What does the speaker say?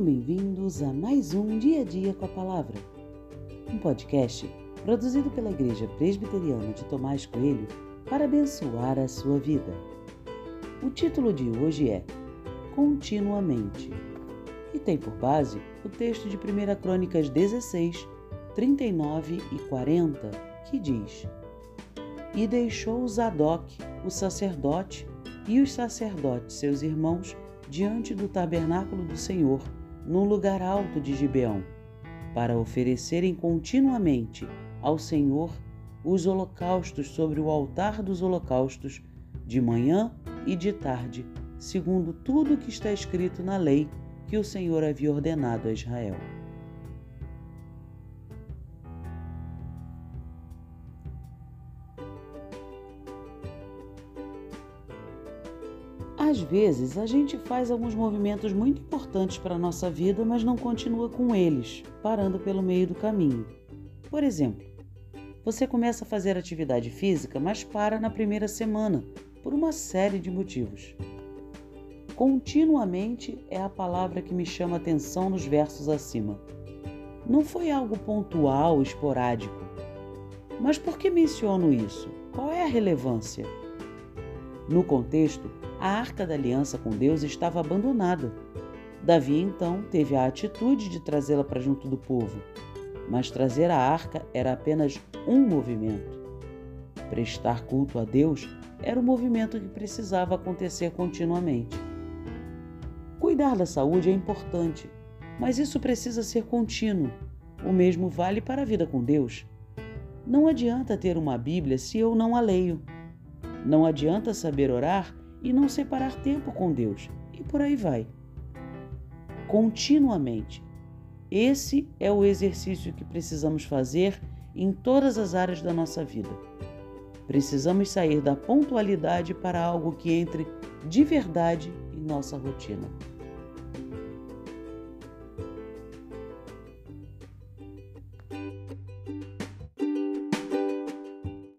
bem-vindos a mais um Dia a Dia com a Palavra, um podcast produzido pela Igreja Presbiteriana de Tomás Coelho para abençoar a sua vida. O título de hoje é Continuamente e tem por base o texto de 1 Crônicas 16, 39 e 40, que diz: E deixou Zadok, o sacerdote, e os sacerdotes, seus irmãos, diante do tabernáculo do Senhor, no lugar alto de Gibeão, para oferecerem continuamente ao Senhor os holocaustos sobre o altar dos holocaustos, de manhã e de tarde, segundo tudo o que está escrito na lei que o Senhor havia ordenado a Israel. Às vezes, a gente faz alguns movimentos muito importantes para a nossa vida, mas não continua com eles, parando pelo meio do caminho. Por exemplo, você começa a fazer atividade física, mas para na primeira semana, por uma série de motivos. Continuamente é a palavra que me chama atenção nos versos acima. Não foi algo pontual, esporádico. Mas por que menciono isso? Qual é a relevância? No contexto, a arca da aliança com Deus estava abandonada. Davi então teve a atitude de trazê-la para junto do povo, mas trazer a arca era apenas um movimento. Prestar culto a Deus era um movimento que precisava acontecer continuamente. Cuidar da saúde é importante, mas isso precisa ser contínuo. O mesmo vale para a vida com Deus. Não adianta ter uma Bíblia se eu não a leio. Não adianta saber orar e não separar tempo com Deus, e por aí vai. Continuamente. Esse é o exercício que precisamos fazer em todas as áreas da nossa vida. Precisamos sair da pontualidade para algo que entre de verdade em nossa rotina.